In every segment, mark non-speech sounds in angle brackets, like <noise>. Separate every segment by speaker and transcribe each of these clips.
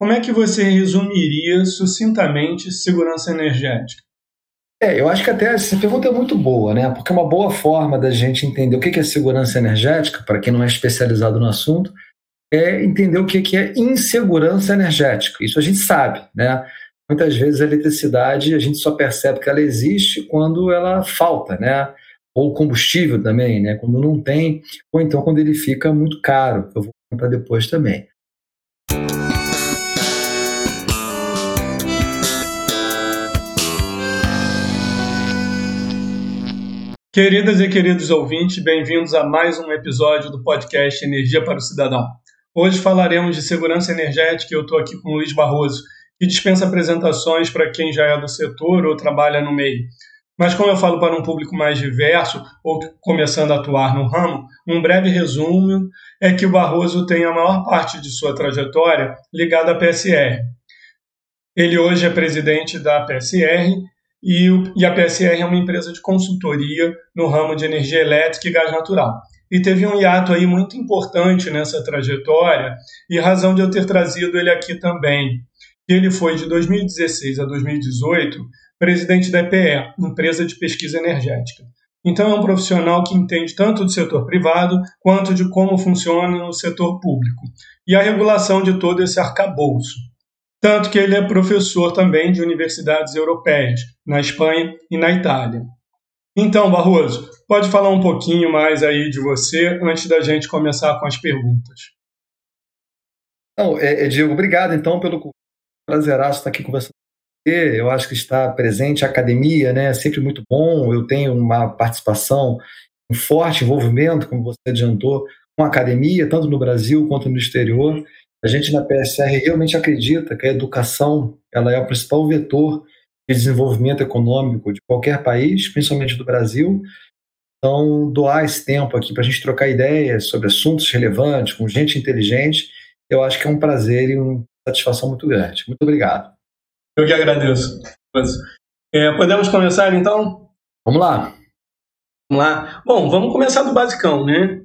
Speaker 1: Como é que você resumiria sucintamente segurança energética?
Speaker 2: É, eu acho que até essa pergunta é muito boa, né? Porque é uma boa forma da gente entender o que é segurança energética, para quem não é especializado no assunto, é entender o que é insegurança energética. Isso a gente sabe, né? Muitas vezes a eletricidade a gente só percebe que ela existe quando ela falta, né? Ou combustível também, né? Quando não tem, ou então quando ele fica muito caro. Eu vou contar depois também.
Speaker 1: Queridas e queridos ouvintes, bem-vindos a mais um episódio do podcast Energia para o Cidadão. Hoje falaremos de segurança energética e eu estou aqui com o Luiz Barroso, que dispensa apresentações para quem já é do setor ou trabalha no meio. Mas como eu falo para um público mais diverso ou começando a atuar no ramo, um breve resumo é que o Barroso tem a maior parte de sua trajetória ligada à PSR. Ele hoje é presidente da PSR e, o, e a PSR é uma empresa de consultoria no ramo de energia elétrica e gás natural. E teve um hiato aí muito importante nessa trajetória, e razão de eu ter trazido ele aqui também. Ele foi de 2016 a 2018 presidente da EPE, empresa de pesquisa energética. Então é um profissional que entende tanto do setor privado quanto de como funciona no setor público e a regulação de todo esse arcabouço. Tanto que ele é professor também de universidades europeias, na Espanha e na Itália. Então, Barroso, pode falar um pouquinho mais aí de você antes da gente começar com as perguntas.
Speaker 2: Não, é, é, Diego, obrigado então pelo prazeraço estar aqui conversando com você. Eu acho que estar presente, a academia, né, é sempre muito bom. Eu tenho uma participação, um forte envolvimento, como você adiantou, com a academia, tanto no Brasil quanto no exterior. A gente na PSR realmente acredita que a educação ela é o principal vetor de desenvolvimento econômico de qualquer país, principalmente do Brasil. Então, doar esse tempo aqui para a gente trocar ideias sobre assuntos relevantes, com gente inteligente, eu acho que é um prazer e uma satisfação muito grande. Muito obrigado.
Speaker 1: Eu que agradeço. É, podemos começar então?
Speaker 2: Vamos lá.
Speaker 1: Vamos lá. Bom, vamos começar do basicão, né?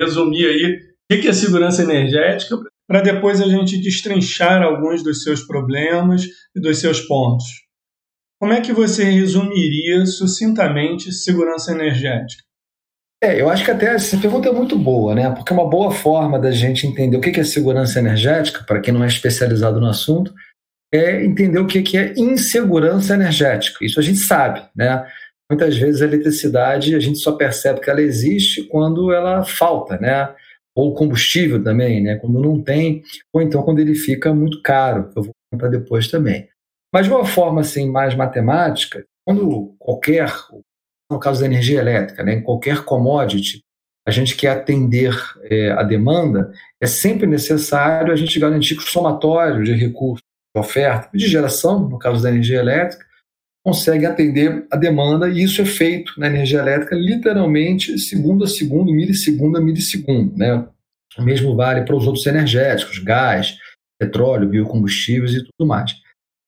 Speaker 1: Resumir aí o que é segurança energética para depois a gente destrinchar alguns dos seus problemas e dos seus pontos. Como é que você resumiria sucintamente segurança energética?
Speaker 2: É, eu acho que até essa pergunta é muito boa, né? Porque é uma boa forma da gente entender o que é segurança energética, para quem não é especializado no assunto, é entender o que é insegurança energética. Isso a gente sabe, né? Muitas vezes a eletricidade a gente só percebe que ela existe quando ela falta, né? Ou combustível também, né? Quando não tem, ou então quando ele fica muito caro, eu vou contar depois também. Mas de uma forma assim mais matemática, quando qualquer, no caso da energia elétrica, né, em qualquer commodity, a gente quer atender é, a demanda, é sempre necessário a gente garantir que o somatório de recursos, de oferta, de geração, no caso da energia elétrica, consegue atender a demanda, e isso é feito na energia elétrica literalmente segundo a segundo, milissegundo a milissegundo. Né? O mesmo vale para os outros energéticos, gás, petróleo, biocombustíveis e tudo mais.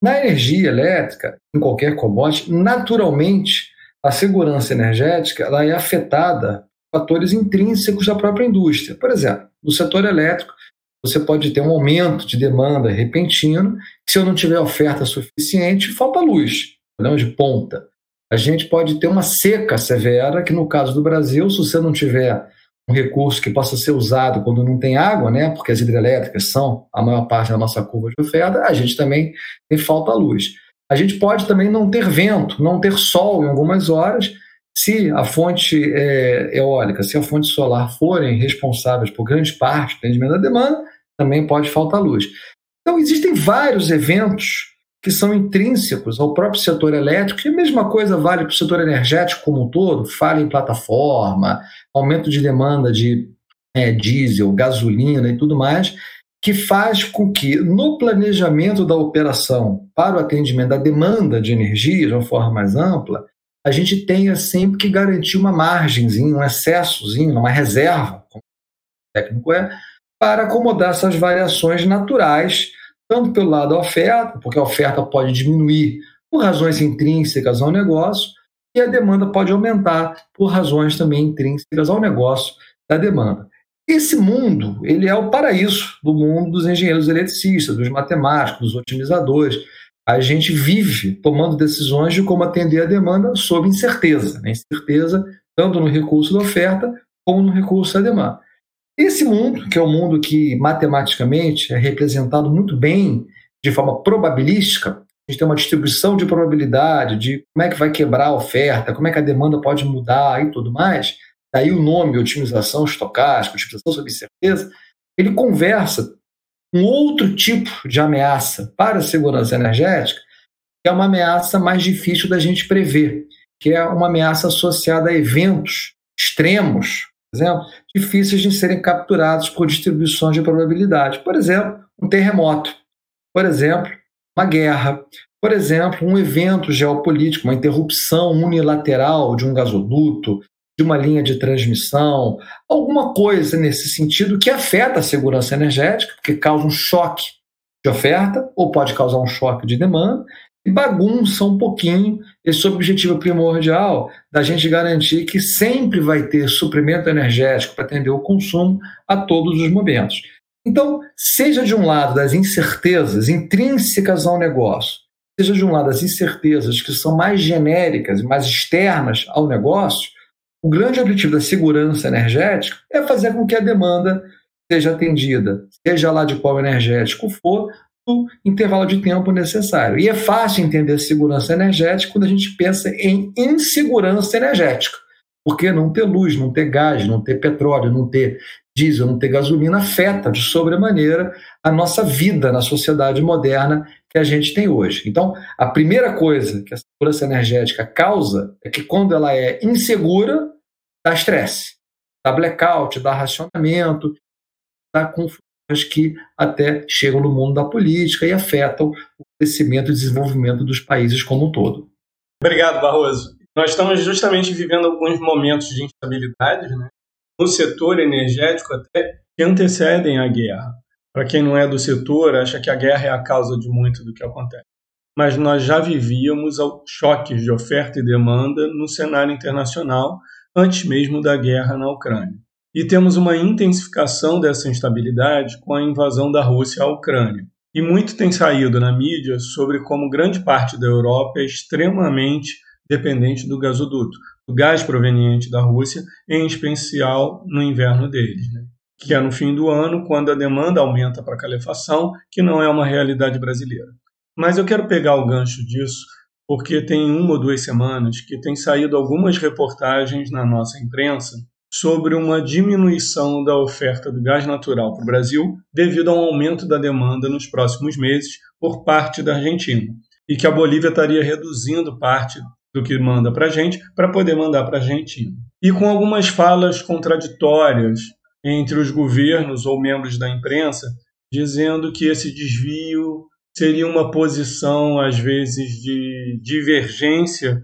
Speaker 2: Na energia elétrica, em qualquer commodity, naturalmente a segurança energética ela é afetada por fatores intrínsecos da própria indústria. Por exemplo, no setor elétrico, você pode ter um aumento de demanda repentino, se eu não tiver oferta suficiente, falta luz problema de ponta. A gente pode ter uma seca severa, que no caso do Brasil, se você não tiver um recurso que possa ser usado quando não tem água, né, porque as hidrelétricas são a maior parte da nossa curva de oferta, a gente também tem falta de luz. A gente pode também não ter vento, não ter sol em algumas horas, se a fonte é, eólica, se a fonte solar forem responsáveis por grande parte do atendimento da demanda, também pode faltar luz. Então, existem vários eventos que são intrínsecos ao próprio setor elétrico, e a mesma coisa vale para o setor energético como um todo, falha em plataforma, aumento de demanda de é, diesel, gasolina e tudo mais, que faz com que no planejamento da operação para o atendimento da demanda de energia de uma forma mais ampla, a gente tenha sempre que garantir uma margenzinha, um excessozinho, uma reserva, como o técnico é, para acomodar essas variações naturais tanto pelo lado da oferta, porque a oferta pode diminuir por razões intrínsecas ao negócio, e a demanda pode aumentar por razões também intrínsecas ao negócio da demanda. Esse mundo, ele é o paraíso do mundo dos engenheiros eletricistas, dos matemáticos, dos otimizadores. A gente vive tomando decisões de como atender a demanda sob incerteza, né? incerteza tanto no recurso da oferta como no recurso da demanda. Esse mundo, que é um mundo que matematicamente é representado muito bem de forma probabilística, a gente tem uma distribuição de probabilidade, de como é que vai quebrar a oferta, como é que a demanda pode mudar e tudo mais, daí o nome otimização estocástica, otimização sob incerteza, ele conversa um outro tipo de ameaça para a segurança energética, que é uma ameaça mais difícil da gente prever, que é uma ameaça associada a eventos extremos, por exemplo, difíceis de serem capturados por distribuições de probabilidade. Por exemplo, um terremoto. Por exemplo, uma guerra. Por exemplo, um evento geopolítico, uma interrupção unilateral de um gasoduto, de uma linha de transmissão, alguma coisa nesse sentido que afeta a segurança energética, porque causa um choque de oferta ou pode causar um choque de demanda e bagunça um pouquinho esse objetivo primordial da gente garantir que sempre vai ter suprimento energético para atender o consumo a todos os momentos. Então, seja de um lado das incertezas intrínsecas ao negócio, seja de um lado das incertezas que são mais genéricas e mais externas ao negócio, o grande objetivo da segurança energética é fazer com que a demanda seja atendida, seja lá de qual energético for, intervalo de tempo necessário. E é fácil entender segurança energética quando a gente pensa em insegurança energética. Porque não ter luz, não ter gás, não ter petróleo, não ter diesel, não ter gasolina afeta de sobremaneira a nossa vida na sociedade moderna que a gente tem hoje. Então, a primeira coisa que a segurança energética causa é que quando ela é insegura, dá estresse, dá blackout, dá racionamento, dá confusões que até chegam no mundo da política e afetam o crescimento e desenvolvimento dos países como um todo.
Speaker 1: Obrigado, Barroso. Nós estamos justamente vivendo alguns momentos de instabilidade, né? no setor energético até que antecedem a guerra. Para quem não é do setor, acha que a guerra é a causa de muito do que acontece. Mas nós já vivíamos choques de oferta e demanda no cenário internacional antes mesmo da guerra na Ucrânia. E temos uma intensificação dessa instabilidade com a invasão da Rússia à Ucrânia. E muito tem saído na mídia sobre como grande parte da Europa é extremamente dependente do gasoduto, do gás proveniente da Rússia, em especial no inverno deles, né? que é no fim do ano, quando a demanda aumenta para calefação, que não é uma realidade brasileira. Mas eu quero pegar o gancho disso porque tem uma ou duas semanas que tem saído algumas reportagens na nossa imprensa sobre uma diminuição da oferta do gás natural para o Brasil devido ao aumento da demanda nos próximos meses por parte da Argentina e que a Bolívia estaria reduzindo parte do que manda para a gente para poder mandar para a Argentina. E com algumas falas contraditórias entre os governos ou membros da imprensa dizendo que esse desvio seria uma posição, às vezes, de divergência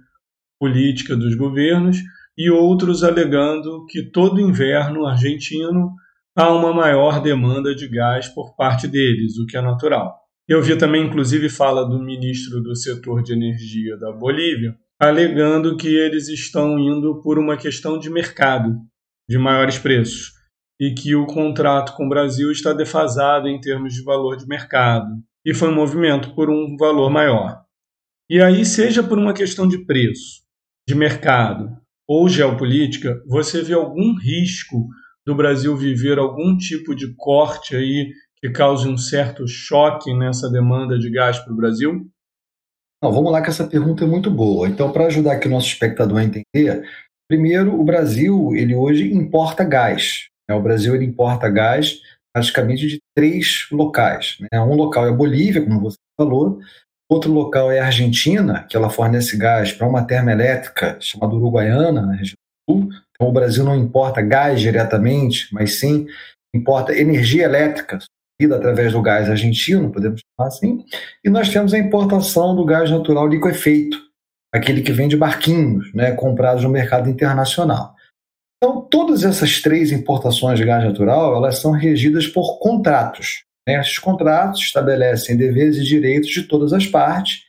Speaker 1: política dos governos, e outros alegando que todo inverno argentino há uma maior demanda de gás por parte deles, o que é natural. Eu vi também, inclusive, fala do ministro do setor de energia da Bolívia, alegando que eles estão indo por uma questão de mercado, de maiores preços, e que o contrato com o Brasil está defasado em termos de valor de mercado e foi um movimento por um valor maior. E aí, seja por uma questão de preço, de mercado ou geopolítica, você vê algum risco do Brasil viver algum tipo de corte aí que cause um certo choque nessa demanda de gás para o Brasil?
Speaker 2: Não, vamos lá que essa pergunta é muito boa. Então, para ajudar aqui o nosso espectador a entender, primeiro, o Brasil ele hoje importa gás. Né? O Brasil ele importa gás praticamente de três locais. Né? Um local é a Bolívia, como você falou, outro local é a Argentina, que ela fornece gás para uma termoelétrica chamada Uruguaiana, na região Sul. Então o Brasil não importa gás diretamente, mas sim importa energia elétrica subida através do gás argentino, podemos chamar assim. E nós temos a importação do gás natural liquefeito, aquele que vem de barquinhos, né, comprados no mercado internacional. Então, todas essas três importações de gás natural, elas são regidas por contratos. Né? Esses contratos estabelecem deveres e direitos de todas as partes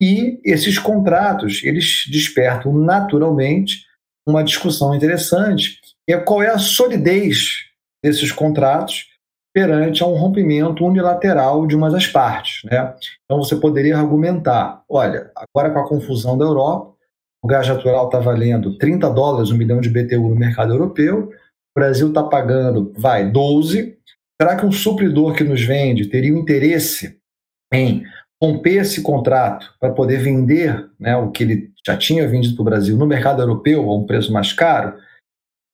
Speaker 2: e esses contratos, eles despertam naturalmente uma discussão interessante, é qual é a solidez desses contratos perante a um rompimento unilateral de uma das partes. Né? Então você poderia argumentar: olha, agora com a confusão da Europa, o gás natural está valendo 30 dólares um milhão de BTU no mercado europeu, o Brasil está pagando, vai, 12. Será que um supridor que nos vende teria o interesse em romper esse contrato para poder vender né, o que ele já tinha vendido para o Brasil no mercado europeu a um preço mais caro?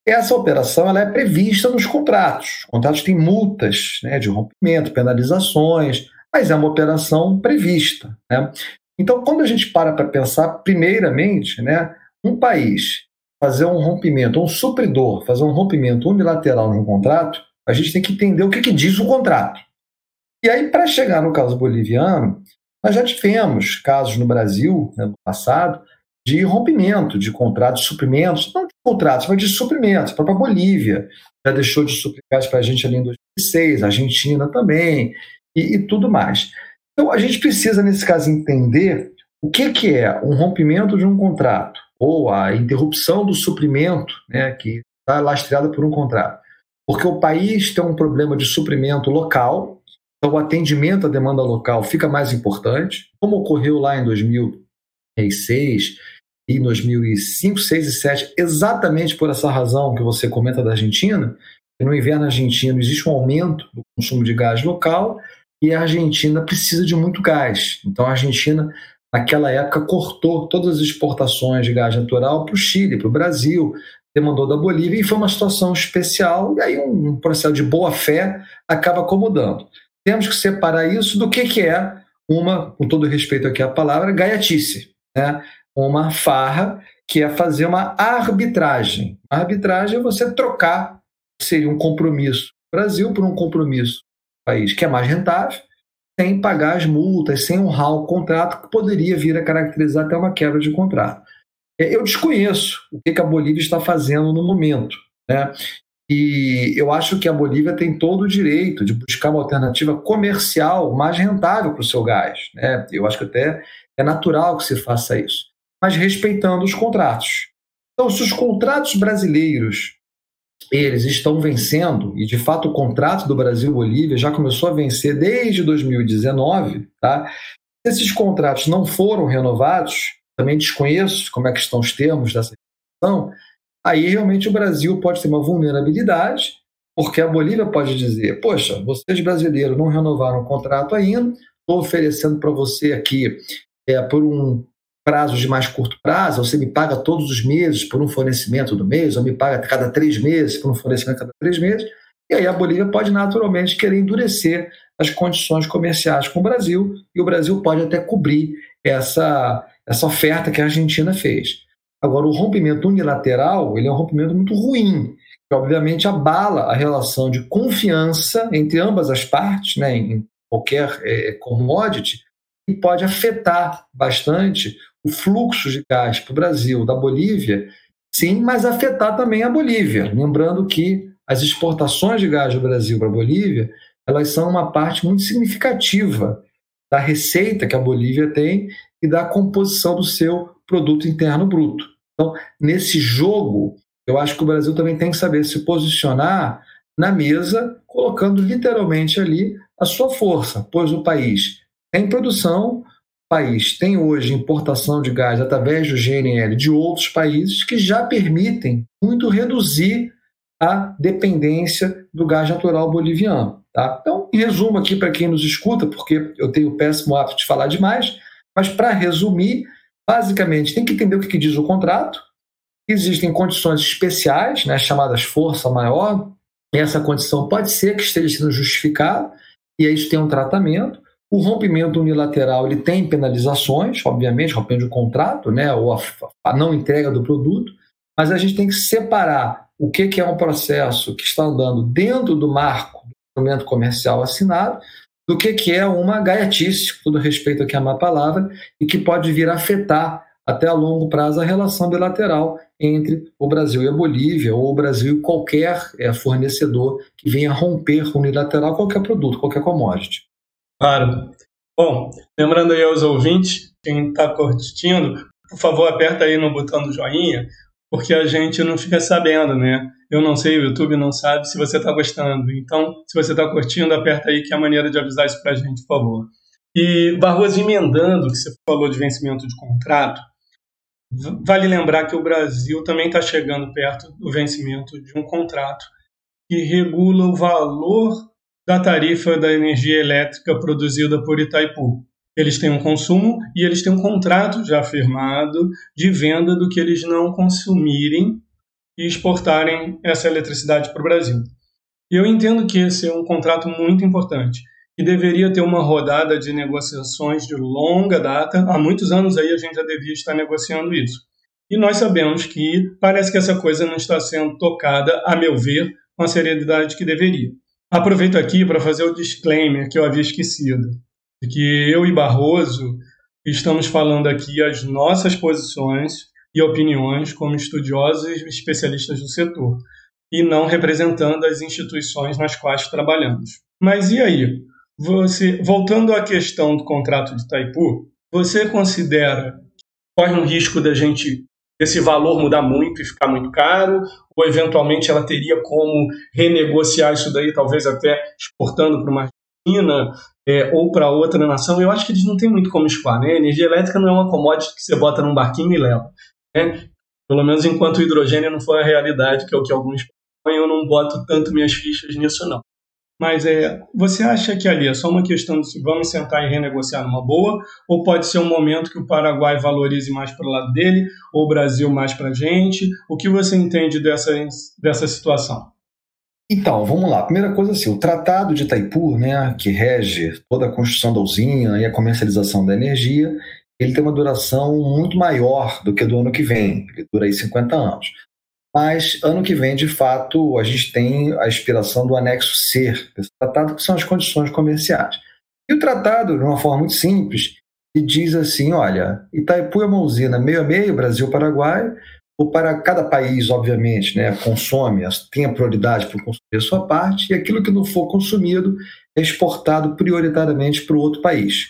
Speaker 2: Essa operação ela é prevista nos contratos. Os contratos têm multas né, de rompimento, penalizações, mas é uma operação prevista. Né? Então, quando a gente para para pensar, primeiramente, né, um país fazer um rompimento, um supridor fazer um rompimento unilateral num contrato, a gente tem que entender o que, que diz o contrato. E aí, para chegar no caso boliviano, nós já tivemos casos no Brasil, né, no passado, de rompimento de contratos, de suprimentos, não de contratos, mas de suprimentos. A própria Bolívia já deixou de suprir gás para a gente ali em 2006, a Argentina também, e, e, tudo mais. Então, a gente precisa, nesse caso, entender o que, que é um rompimento de um contrato, ou a interrupção do suprimento, né, que está lastreada por um contrato. Porque o país tem um problema de suprimento local, então o atendimento à demanda local fica mais importante, como ocorreu lá em 2006, em 2005, 6 e 7, exatamente por essa razão que você comenta da Argentina, que no inverno argentino existe um aumento do consumo de gás local e a Argentina precisa de muito gás. Então a Argentina, naquela época, cortou todas as exportações de gás natural para o Chile, para o Brasil, demandou da Bolívia e foi uma situação especial, e aí um processo de boa fé acaba acomodando. Temos que separar isso do que, que é uma, com todo respeito aqui à palavra, gaiatice. Né? uma farra, que é fazer uma arbitragem. A arbitragem é você trocar, seria um compromisso Brasil por um compromisso país que é mais rentável, sem pagar as multas, sem honrar o contrato, que poderia vir a caracterizar até uma quebra de contrato. É, eu desconheço o que a Bolívia está fazendo no momento. Né? E eu acho que a Bolívia tem todo o direito de buscar uma alternativa comercial mais rentável para o seu gás. Né? Eu acho que até é natural que se faça isso mas respeitando os contratos. Então, se os contratos brasileiros eles estão vencendo, e de fato o contrato do Brasil-Bolívia já começou a vencer desde 2019, tá? Se esses contratos não foram renovados, também desconheço como é que estão os termos dessa questão, aí realmente o Brasil pode ter uma vulnerabilidade, porque a Bolívia pode dizer, poxa, vocês brasileiros não renovaram o contrato ainda, estou oferecendo para você aqui é, por um prazos de mais curto prazo, você me paga todos os meses por um fornecimento do mês, ou me paga cada três meses por um fornecimento cada três meses, e aí a Bolívia pode naturalmente querer endurecer as condições comerciais com o Brasil, e o Brasil pode até cobrir essa, essa oferta que a Argentina fez. Agora, o rompimento unilateral ele é um rompimento muito ruim, que obviamente abala a relação de confiança entre ambas as partes, né, em qualquer é, commodity, e pode afetar bastante o fluxo de gás para o Brasil da Bolívia, sim, mas afetar também a Bolívia. Lembrando que as exportações de gás do Brasil para a Bolívia elas são uma parte muito significativa da receita que a Bolívia tem e da composição do seu produto interno bruto. Então, nesse jogo, eu acho que o Brasil também tem que saber se posicionar na mesa, colocando literalmente ali a sua força, pois o país tem produção, país tem hoje importação de gás através do GNL de outros países que já permitem muito reduzir a dependência do gás natural boliviano. Tá? Então, em resumo aqui para quem nos escuta, porque eu tenho o péssimo hábito de falar demais, mas para resumir, basicamente tem que entender o que diz o contrato. Existem condições especiais, né, chamadas força maior, e essa condição pode ser que esteja sendo justificada, e aí isso tem um tratamento. O rompimento unilateral ele tem penalizações, obviamente, rompendo o contrato, né, ou a, a, não entrega do produto, mas a gente tem que separar o que, que é um processo que está andando dentro do marco do instrumento comercial assinado do que, que é uma gaiatice, todo respeito aqui a uma palavra, e que pode vir a afetar até a longo prazo a relação bilateral entre o Brasil e a Bolívia, ou o Brasil e qualquer é, fornecedor que venha romper unilateral qualquer produto, qualquer commodity.
Speaker 1: Claro. Bom, lembrando aí aos ouvintes, quem está curtindo, por favor, aperta aí no botão do joinha, porque a gente não fica sabendo, né? Eu não sei, o YouTube não sabe se você está gostando. Então, se você está curtindo, aperta aí que é a maneira de avisar isso para a gente, por favor. E, Barroso, emendando que você falou de vencimento de contrato, vale lembrar que o Brasil também está chegando perto do vencimento de um contrato que regula o valor da tarifa da energia elétrica produzida por Itaipu. Eles têm um consumo e eles têm um contrato já firmado de venda do que eles não consumirem e exportarem essa eletricidade para o Brasil. Eu entendo que esse é um contrato muito importante e deveria ter uma rodada de negociações de longa data. Há muitos anos aí a gente já devia estar negociando isso. E nós sabemos que parece que essa coisa não está sendo tocada, a meu ver, com a seriedade que deveria. Aproveito aqui para fazer o disclaimer que eu havia esquecido, de que eu e Barroso estamos falando aqui as nossas posições e opiniões como estudiosos e especialistas do setor, e não representando as instituições nas quais trabalhamos. Mas e aí? Você, voltando à questão do contrato de Itaipu, você considera que corre um risco da gente esse valor mudar muito e ficar muito caro, ou eventualmente ela teria como renegociar isso daí, talvez até exportando para uma China é, ou para outra nação. Eu acho que eles não têm muito como escoar, né? energia elétrica não é uma commodity que você bota num barquinho e leva. Pelo menos enquanto o hidrogênio não for a realidade, que é o que alguns põem, eu não boto tanto minhas fichas nisso não. Mas é, você acha que ali é só uma questão de se vamos sentar e renegociar numa boa, ou pode ser um momento que o Paraguai valorize mais para o lado dele, ou o Brasil mais para a gente? O que você entende dessa, dessa situação?
Speaker 2: Então, vamos lá. Primeira coisa assim, o Tratado de Itaipu, né, que rege toda a construção da usina e a comercialização da energia, ele tem uma duração muito maior do que do ano que vem, ele dura aí 50 anos. Mas ano que vem, de fato, a gente tem a expiração do anexo C desse tratado, que são as condições comerciais. E o tratado, de uma forma muito simples, diz assim: olha, Itaipu é uma usina meio a meio, Brasil-Paraguai, ou para cada país, obviamente, né, consome, tem a prioridade para consumir a sua parte, e aquilo que não for consumido é exportado prioritariamente para o outro país.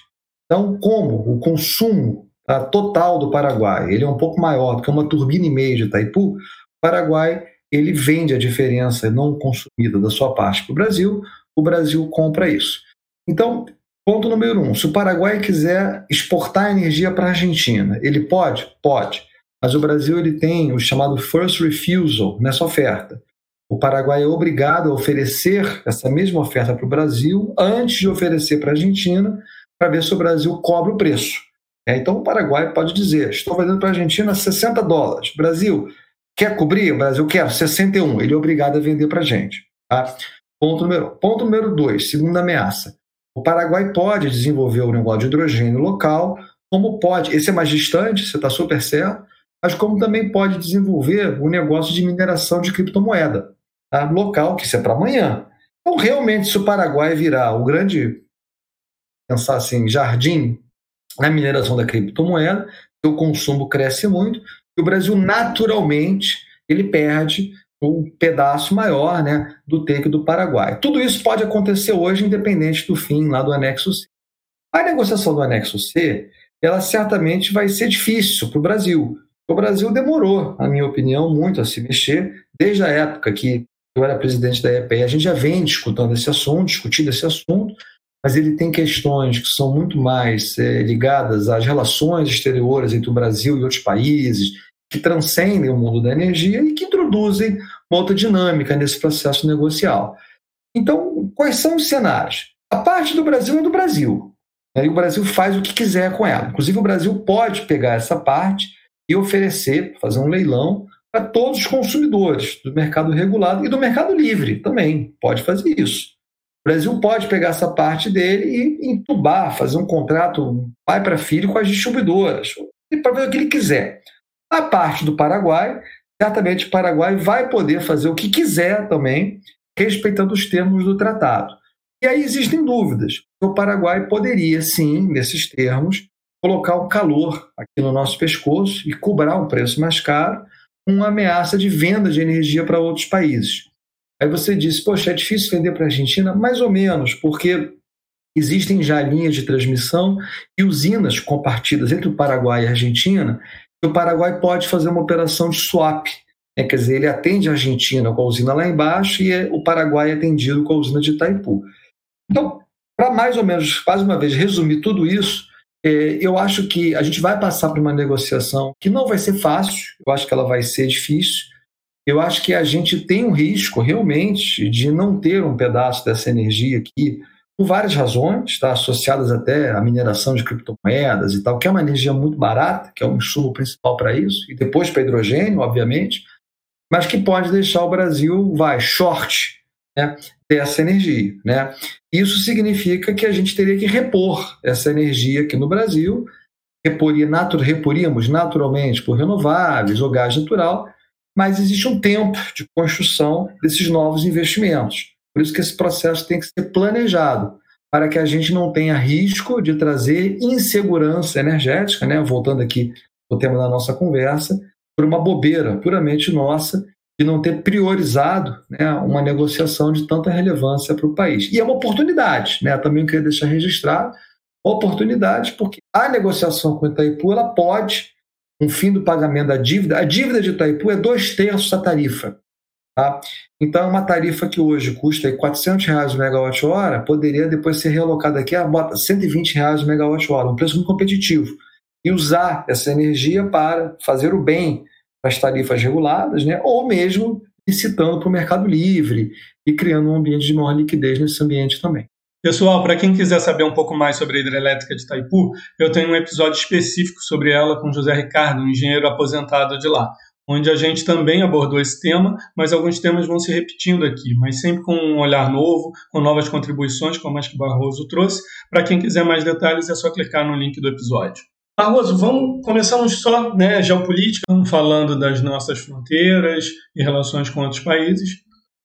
Speaker 2: Então, como o consumo tá, total do Paraguai ele é um pouco maior do que uma turbina e meia de Itaipu, Paraguai ele vende a diferença não consumida da sua parte para o Brasil, o Brasil compra isso. Então, ponto número um: se o Paraguai quiser exportar energia para a Argentina, ele pode? Pode. Mas o Brasil ele tem o chamado first refusal nessa oferta. O Paraguai é obrigado a oferecer essa mesma oferta para o Brasil antes de oferecer para a Argentina, para ver se o Brasil cobra o preço. É, então o Paraguai pode dizer: estou vendendo para a Argentina 60 dólares. Brasil, Quer cobrir? O Brasil quer 61. Ele é obrigado a vender para a gente. Tá? Ponto número Ponto número dois, segunda ameaça. O Paraguai pode desenvolver o negócio de hidrogênio local, como pode, esse é mais distante, você está super certo, mas como também pode desenvolver o negócio de mineração de criptomoeda tá? local, que isso é para amanhã. Então, realmente, se o Paraguai virar o grande, pensar assim, jardim na mineração da criptomoeda, o consumo cresce muito, e o Brasil naturalmente ele perde um pedaço maior né, do take do Paraguai. Tudo isso pode acontecer hoje, independente do fim lá do anexo C. A negociação do anexo C, ela certamente vai ser difícil para o Brasil. O Brasil demorou, na minha opinião, muito a se mexer, desde a época que eu era presidente da EPE. A gente já vem discutindo esse assunto, discutindo esse assunto, mas ele tem questões que são muito mais é, ligadas às relações exteriores entre o Brasil e outros países, que transcendem o mundo da energia e que introduzem uma outra dinâmica nesse processo negocial. Então, quais são os cenários? A parte do Brasil é do Brasil. Né? E o Brasil faz o que quiser com ela. Inclusive, o Brasil pode pegar essa parte e oferecer, fazer um leilão para todos os consumidores do mercado regulado e do mercado livre também. Pode fazer isso. O Brasil pode pegar essa parte dele e entubar, fazer um contrato pai para filho com as distribuidoras, para ver o que ele quiser. A parte do Paraguai, certamente o Paraguai vai poder fazer o que quiser também, respeitando os termos do tratado. E aí existem dúvidas. O Paraguai poderia, sim, nesses termos, colocar o calor aqui no nosso pescoço e cobrar um preço mais caro, uma ameaça de venda de energia para outros países. Aí você disse, poxa, é difícil vender para a Argentina? Mais ou menos, porque existem já linhas de transmissão e usinas compartidas entre o Paraguai e a Argentina. O Paraguai pode fazer uma operação de swap É, quer dizer, ele atende a Argentina com a usina lá embaixo e o Paraguai é atendido com a usina de Itaipu. Então, para mais ou menos, mais uma vez, resumir tudo isso, é, eu acho que a gente vai passar por uma negociação que não vai ser fácil, eu acho que ela vai ser difícil. Eu acho que a gente tem um risco realmente de não ter um pedaço dessa energia aqui, por várias razões, tá? associadas até à mineração de criptomoedas e tal, que é uma energia muito barata, que é o insumo principal para isso, e depois para hidrogênio, obviamente, mas que pode deixar o Brasil, vai, short né, dessa energia. Né? Isso significa que a gente teria que repor essa energia aqui no Brasil, reporia, natu, reporíamos naturalmente por renováveis ou gás natural, mas existe um tempo de construção desses novos investimentos. Por isso que esse processo tem que ser planejado, para que a gente não tenha risco de trazer insegurança energética, né? voltando aqui ao tema da nossa conversa, por uma bobeira puramente nossa de não ter priorizado né, uma negociação de tanta relevância para o país. E é uma oportunidade, né? também queria deixar registrado, oportunidade, porque a negociação com o Itaipu ela pode, um fim do pagamento da dívida, a dívida de Itaipu é dois terços da tarifa. Tá? Então, uma tarifa que hoje custa 400 reais o megawatt-hora poderia depois ser realocada aqui a bota 120 reais o megawatt-hora, um preço muito competitivo e usar essa energia para fazer o bem das tarifas reguladas, né? ou mesmo licitando para o mercado livre e criando um ambiente de maior liquidez nesse ambiente também.
Speaker 1: Pessoal, para quem quiser saber um pouco mais sobre a hidrelétrica de Itaipu, eu tenho um episódio específico sobre ela com José Ricardo, um engenheiro aposentado de lá, onde a gente também abordou esse tema, mas alguns temas vão se repetindo aqui, mas sempre com um olhar novo, com novas contribuições, como as que Barroso trouxe. Para quem quiser mais detalhes, é só clicar no link do episódio. Barroso, vamos começamos só né, geopolítica, falando das nossas fronteiras e relações com outros países,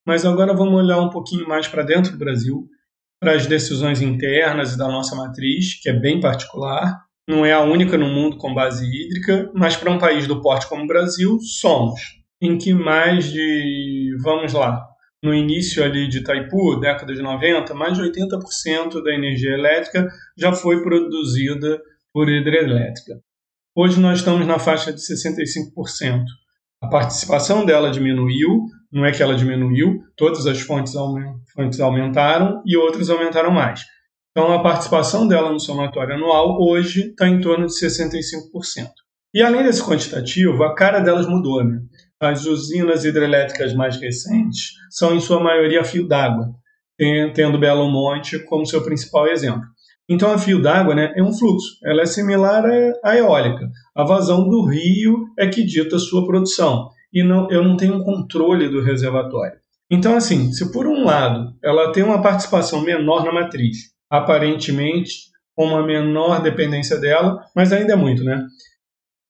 Speaker 1: mas agora vamos olhar um pouquinho mais para dentro do Brasil, para as decisões internas e da nossa matriz, que é bem particular. Não é a única no mundo com base hídrica, mas para um país do porte como o Brasil, somos. Em que mais de, vamos lá, no início ali de Itaipu, década de 90, mais de 80% da energia elétrica já foi produzida por hidrelétrica. Hoje nós estamos na faixa de 65%. A participação dela diminuiu, não é que ela diminuiu, todas as fontes, aumentaram e outras aumentaram mais. Então a participação dela no somatório anual hoje está em torno de 65%. E além desse quantitativo, a cara delas mudou. Né? As usinas hidrelétricas mais recentes são, em sua maioria, fio d'água, tendo Belo Monte como seu principal exemplo. Então, a fio d'água né, é um fluxo, ela é similar à eólica. A vazão do rio é que dita a sua produção, e não, eu não tenho um controle do reservatório. Então, assim, se por um lado ela tem uma participação menor na matriz, aparentemente com uma menor dependência dela, mas ainda é muito, né?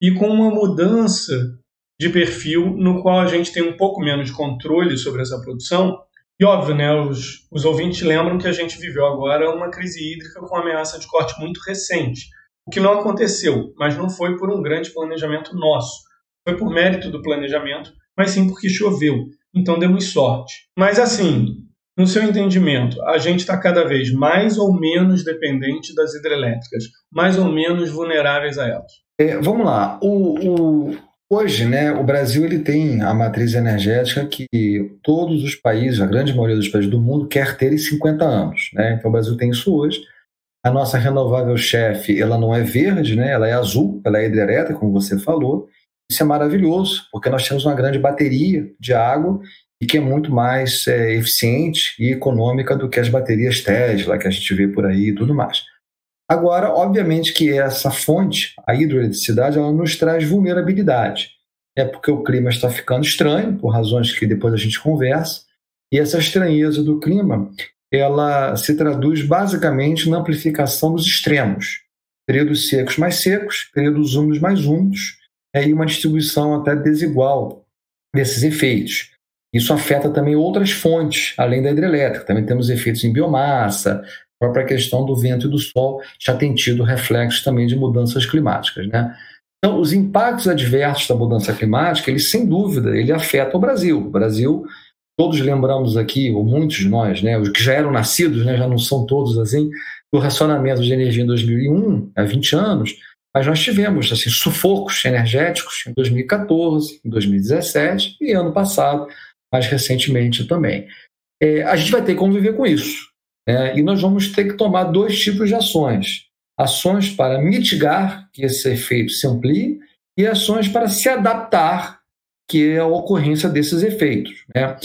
Speaker 1: E com uma mudança de perfil no qual a gente tem um pouco menos de controle sobre essa produção, e óbvio, né, os, os ouvintes lembram que a gente viveu agora uma crise hídrica com ameaça de corte muito recente, o que não aconteceu, mas não foi por um grande planejamento nosso. Foi por mérito do planejamento, mas sim porque choveu. Então demos sorte. Mas assim, no seu entendimento, a gente está cada vez mais ou menos dependente das hidrelétricas, mais ou menos vulneráveis a elas?
Speaker 2: É, vamos lá. O, o, Hoje, né, o Brasil ele tem a matriz energética que todos os países, a grande maioria dos países do mundo, quer ter em 50 anos. Né? Então o Brasil tem isso hoje. A nossa renovável chefe, ela não é verde, né? ela é azul, ela é hidrelétrica, como você falou. Isso é maravilhoso, porque nós temos uma grande bateria de água e que é muito mais é, eficiente e econômica do que as baterias Tesla que a gente vê por aí e tudo mais. Agora, obviamente que essa fonte, a hidroeletricidade, ela nos traz vulnerabilidade. É porque o clima está ficando estranho, por razões que depois a gente conversa, e essa estranheza do clima, ela se traduz basicamente na amplificação dos extremos. Períodos secos mais secos, períodos úmidos mais úmidos, e uma distribuição até desigual desses efeitos. Isso afeta também outras fontes, além da hidrelétrica. Também temos efeitos em biomassa, a própria questão do vento e do sol já tem tido reflexos também de mudanças climáticas. Né? Então, os impactos adversos da mudança climática, eles sem dúvida, ele afeta o Brasil. O Brasil, todos lembramos aqui, ou muitos de nós, né, os que já eram nascidos, né, já não são todos assim, do racionamento de energia em 2001, há 20 anos, mas nós tivemos assim, sufocos energéticos em 2014, em 2017 e ano passado, mais recentemente também. É, a gente vai ter que conviver com isso. Né? E nós vamos ter que tomar dois tipos de ações: ações para mitigar que esse efeito se amplie e ações para se adaptar que é a ocorrência desses efeitos. Né?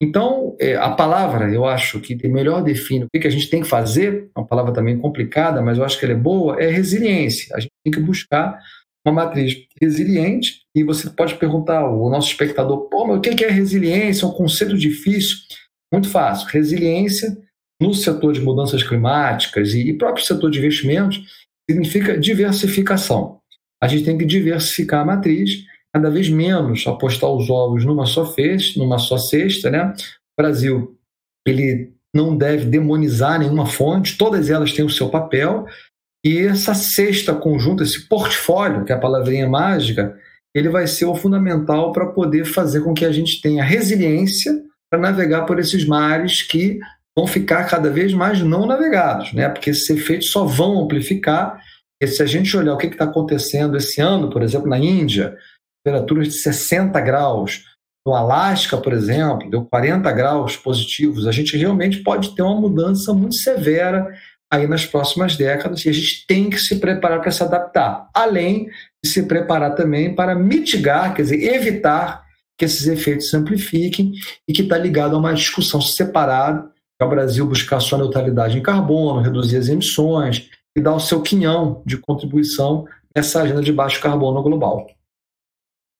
Speaker 2: Então, é, a palavra, eu acho que melhor define o que a gente tem que fazer, é uma palavra também complicada, mas eu acho que ela é boa, é resiliência. A gente tem que buscar uma matriz resiliente, e você pode perguntar ao nosso espectador, pô, mas o que é resiliência? É um conceito difícil. Muito fácil. Resiliência no setor de mudanças climáticas e próprio setor de investimentos significa diversificação. A gente tem que diversificar a matriz cada vez menos apostar os ovos numa só cesta, numa só cesta, né? O Brasil, ele não deve demonizar nenhuma fonte, todas elas têm o seu papel, e essa cesta conjunta, esse portfólio, que é a palavrinha mágica, ele vai ser o fundamental para poder fazer com que a gente tenha resiliência para navegar por esses mares que vão ficar cada vez mais não navegados, né? Porque esses efeitos só vão amplificar. E se a gente olhar o que está acontecendo esse ano, por exemplo, na Índia, temperaturas de 60 graus. No Alasca, por exemplo, deu 40 graus positivos. A gente realmente pode ter uma mudança muito severa aí nas próximas décadas e a gente tem que se preparar para se adaptar, além de se preparar também para mitigar, quer dizer, evitar que esses efeitos se amplifiquem e que está ligado a uma discussão separada, que é o Brasil buscar sua neutralidade em carbono, reduzir as emissões e dar o seu quinhão de contribuição nessa agenda de baixo carbono global.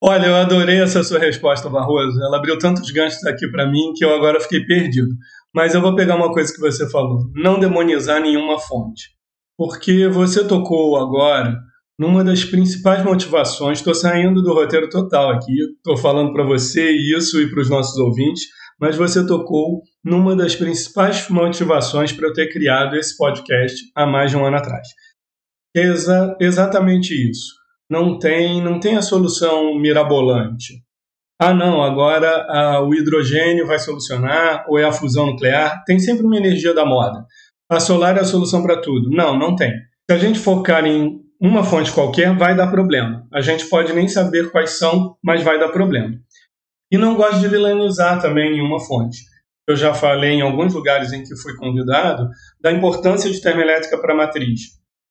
Speaker 1: Olha, eu adorei essa sua resposta, Barroso. Ela abriu tantos ganchos aqui para mim que eu agora fiquei perdido. Mas eu vou pegar uma coisa que você falou: não demonizar nenhuma fonte. Porque você tocou agora numa das principais motivações. Estou saindo do roteiro total aqui, estou falando para você isso e para os nossos ouvintes, mas você tocou numa das principais motivações para eu ter criado esse podcast há mais de um ano atrás. Exa exatamente isso não tem, não tem a solução mirabolante. Ah, não, agora ah, o hidrogênio vai solucionar, ou é a fusão nuclear. Tem sempre uma energia da moda. A solar é a solução para tudo. Não, não tem. Se a gente focar em uma fonte qualquer, vai dar problema. A gente pode nem saber quais são, mas vai dar problema. E não gosto de vilanizar também nenhuma fonte. Eu já falei em alguns lugares em que fui convidado da importância de termoelétrica para a matriz.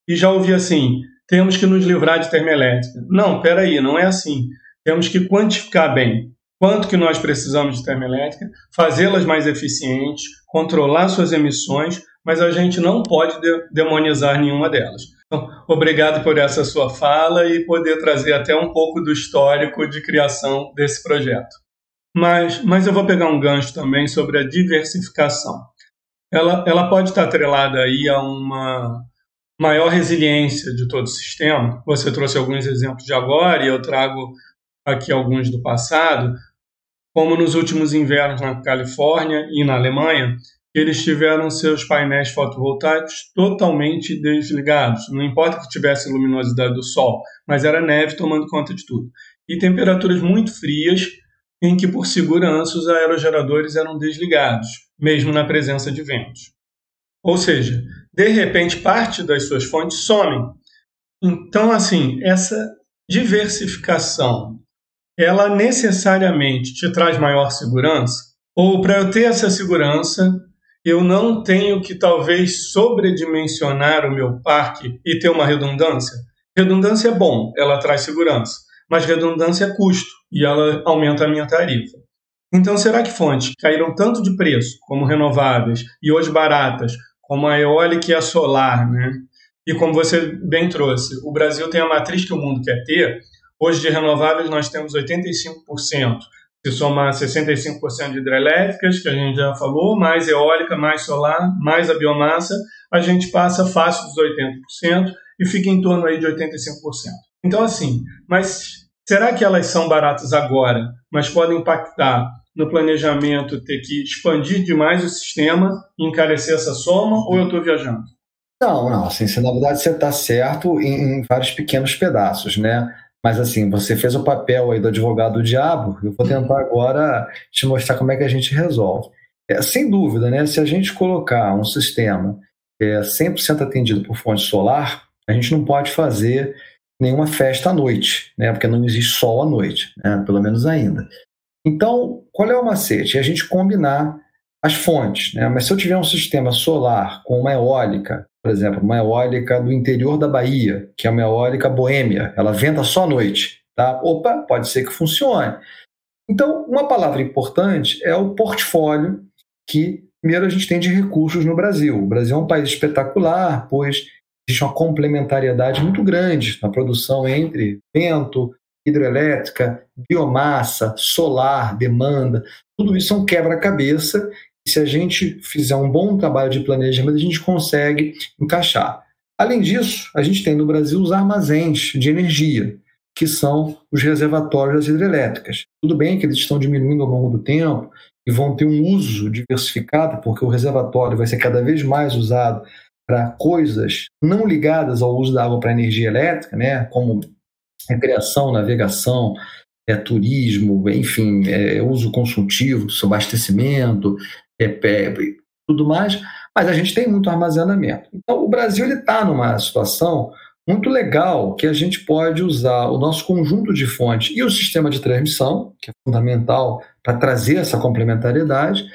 Speaker 1: E já ouvi assim: temos que nos livrar de termoelétrica. Não, peraí, não é assim. Temos que quantificar bem quanto que nós precisamos de termoelétrica, fazê-las mais eficientes, controlar suas emissões, mas a gente não pode de demonizar nenhuma delas. Então, obrigado por essa sua fala e poder trazer até um pouco do histórico de criação desse projeto. Mas, mas eu vou pegar um gancho também sobre a diversificação. Ela, ela pode estar atrelada aí a uma maior resiliência de todo o sistema. Você trouxe alguns exemplos de agora e eu trago aqui alguns do passado, como nos últimos invernos na Califórnia e na Alemanha, eles tiveram seus painéis fotovoltaicos totalmente desligados. Não importa que tivesse luminosidade do sol, mas era neve tomando conta de tudo. E temperaturas muito frias, em que, por segurança, os aerogeradores eram desligados, mesmo na presença de ventos. Ou seja, de repente parte das suas fontes somem. Então, assim, essa diversificação, ela necessariamente te traz maior segurança? Ou para eu ter essa segurança, eu não tenho que talvez sobredimensionar o meu parque e ter uma redundância? Redundância é bom, ela traz segurança, mas redundância é custo e ela aumenta a minha tarifa. Então, será que fontes caíram tanto de preço, como renováveis, e hoje baratas, como a eólica e a solar, né? E como você bem trouxe, o Brasil tem a matriz que o mundo quer ter. Hoje, de renováveis, nós temos 85%. Se somar 65% de hidrelétricas, que a gente já falou, mais eólica, mais solar, mais a biomassa, a gente passa fácil dos 80% e fica em torno aí de 85%. Então, assim, mas será que elas são baratas agora, mas podem impactar no planejamento ter que expandir demais o sistema e encarecer essa soma, ou eu estou viajando?
Speaker 2: Não, não, assim, na verdade você está certo em, em, vários pequenos pedaços, né? Mas assim, você fez o papel aí do advogado do diabo, eu vou tentar agora te mostrar como é que a gente resolve. É, sem dúvida, né? Se a gente colocar um sistema é, 100% atendido por fonte solar, a gente não pode fazer nenhuma festa à noite, né? Porque não existe sol à noite, né? Pelo menos ainda. Então, qual é o macete? É a gente combinar as fontes, né? Mas se eu tiver um sistema solar com uma eólica, por exemplo, uma eólica do interior da Bahia, que é uma eólica boêmia, ela venta só à noite, tá? Opa, pode ser que funcione. Então, uma palavra importante é o portfólio que primeiro a gente tem de recursos no Brasil. O Brasil é um país espetacular, pois existe uma complementariedade muito grande na produção entre vento, hidrelétrica, biomassa, solar, demanda. Tudo isso é um quebra-cabeça se a gente fizer um bom trabalho de planejamento, a gente consegue encaixar. Além disso, a gente tem no Brasil os armazéns de energia, que são os reservatórios das hidrelétricas. Tudo bem que eles estão diminuindo ao longo do tempo e vão ter um uso diversificado, porque o reservatório vai ser cada vez mais usado para coisas não ligadas ao uso da água para energia elétrica, né, como recreação, navegação, é, turismo, enfim, é, uso consultivo, abastecimento, é, é, tudo mais, mas a gente tem muito armazenamento. Então, o Brasil está numa situação muito legal que a gente pode usar o nosso conjunto de fontes e o sistema de transmissão, que é fundamental para trazer essa complementariedade,